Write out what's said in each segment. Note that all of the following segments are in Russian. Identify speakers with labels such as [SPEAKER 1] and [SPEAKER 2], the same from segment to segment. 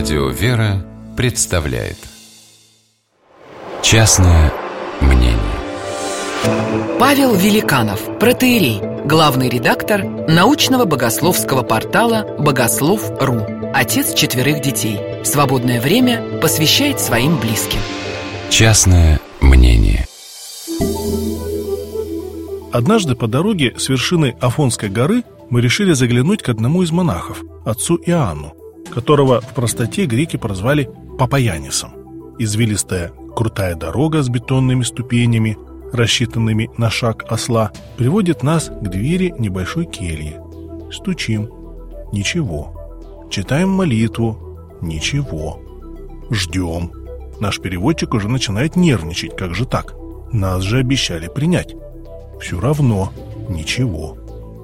[SPEAKER 1] Радио «Вера» представляет. Частное мнение.
[SPEAKER 2] Павел Великанов, протеерей, главный редактор научного богословского портала «Богослов.ру», отец четверых детей. Свободное время посвящает своим близким.
[SPEAKER 1] Частное мнение.
[SPEAKER 3] Однажды по дороге с вершины Афонской горы мы решили заглянуть к одному из монахов, отцу Иоанну, которого в простоте греки прозвали Папаянисом. Извилистая крутая дорога с бетонными ступенями, рассчитанными на шаг осла, приводит нас к двери небольшой кельи. Стучим. Ничего. Читаем молитву. Ничего. Ждем. Наш переводчик уже начинает нервничать. Как же так? Нас же обещали принять. Все равно. Ничего.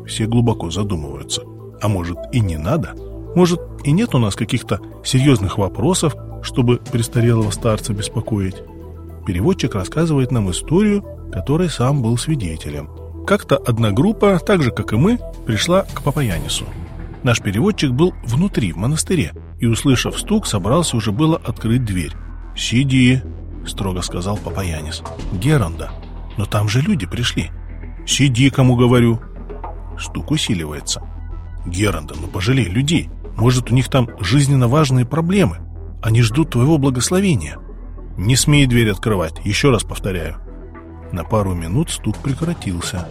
[SPEAKER 3] Все глубоко задумываются. А может и не надо? Может и нет у нас каких-то серьезных вопросов, чтобы престарелого старца беспокоить? Переводчик рассказывает нам историю, которой сам был свидетелем. Как-то одна группа, так же как и мы, пришла к Папаянису. Наш переводчик был внутри, в монастыре, и, услышав стук, собрался уже было открыть дверь. «Сиди», — строго сказал Папаянис. «Геронда, но там же люди пришли». «Сиди, кому говорю». Стук усиливается. «Геронда, ну пожалей людей. Может, у них там жизненно важные проблемы. Они ждут твоего благословения». «Не смей дверь открывать, еще раз повторяю». На пару минут стук прекратился,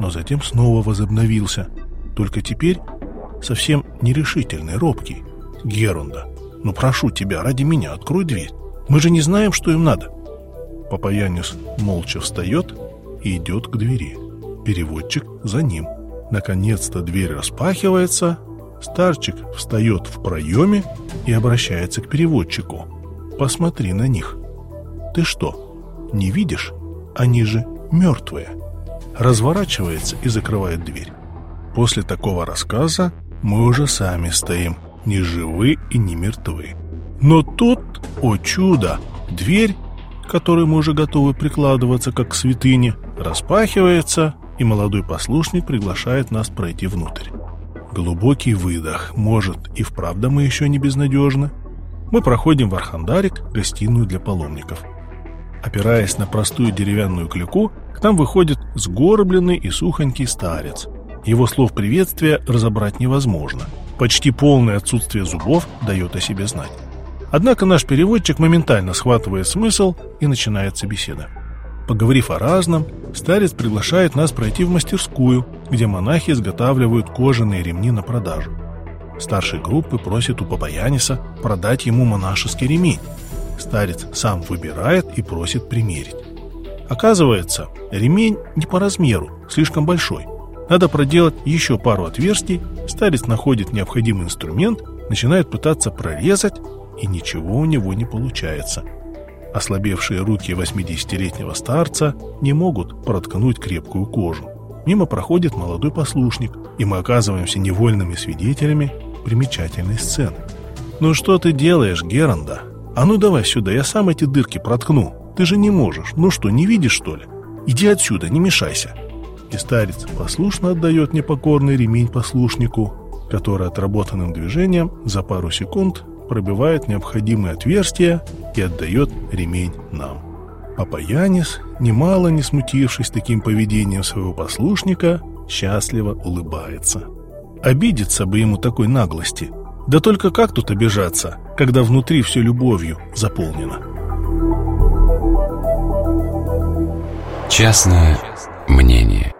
[SPEAKER 3] но затем снова возобновился. Только теперь совсем нерешительный, робкий. «Герунда, ну прошу тебя, ради меня, открой дверь. Мы же не знаем, что им надо». Папаянис молча встает и идет к двери. Переводчик за ним. Наконец-то дверь распахивается, старчик встает в проеме и обращается к переводчику. «Посмотри на них. Ты что, не видишь? Они же мертвые». Разворачивается и закрывает дверь. После такого рассказа мы уже сами стоим, не живы и не мертвы. Но тут, о чудо, дверь, к которой мы уже готовы прикладываться, как к святыне, распахивается, и молодой послушник приглашает нас пройти внутрь. Глубокий выдох. Может, и вправду мы еще не безнадежны? Мы проходим в Архандарик, гостиную для паломников. Опираясь на простую деревянную клюку, к нам выходит сгорбленный и сухонький старец. Его слов приветствия разобрать невозможно. Почти полное отсутствие зубов дает о себе знать. Однако наш переводчик моментально схватывает смысл и начинается беседа. Поговорив о разном, старец приглашает нас пройти в мастерскую, где монахи изготавливают кожаные ремни на продажу. Старший группы просит у Папаяниса продать ему монашеский ремень. Старец сам выбирает и просит примерить. Оказывается, ремень не по размеру, слишком большой. Надо проделать еще пару отверстий, старец находит необходимый инструмент, начинает пытаться прорезать, и ничего у него не получается – Ослабевшие руки 80-летнего старца не могут проткнуть крепкую кожу. Мимо проходит молодой послушник, и мы оказываемся невольными свидетелями примечательной сцены. «Ну что ты делаешь, Геранда? А ну давай сюда, я сам эти дырки проткну. Ты же не можешь. Ну что, не видишь, что ли? Иди отсюда, не мешайся». И старец послушно отдает непокорный ремень послушнику, который отработанным движением за пару секунд пробивает необходимые отверстия и отдает ремень нам. Папа Янис, немало не смутившись таким поведением своего послушника, счастливо улыбается. Обидеться бы ему такой наглости. Да только как тут обижаться, когда внутри все любовью заполнено?
[SPEAKER 1] Частное мнение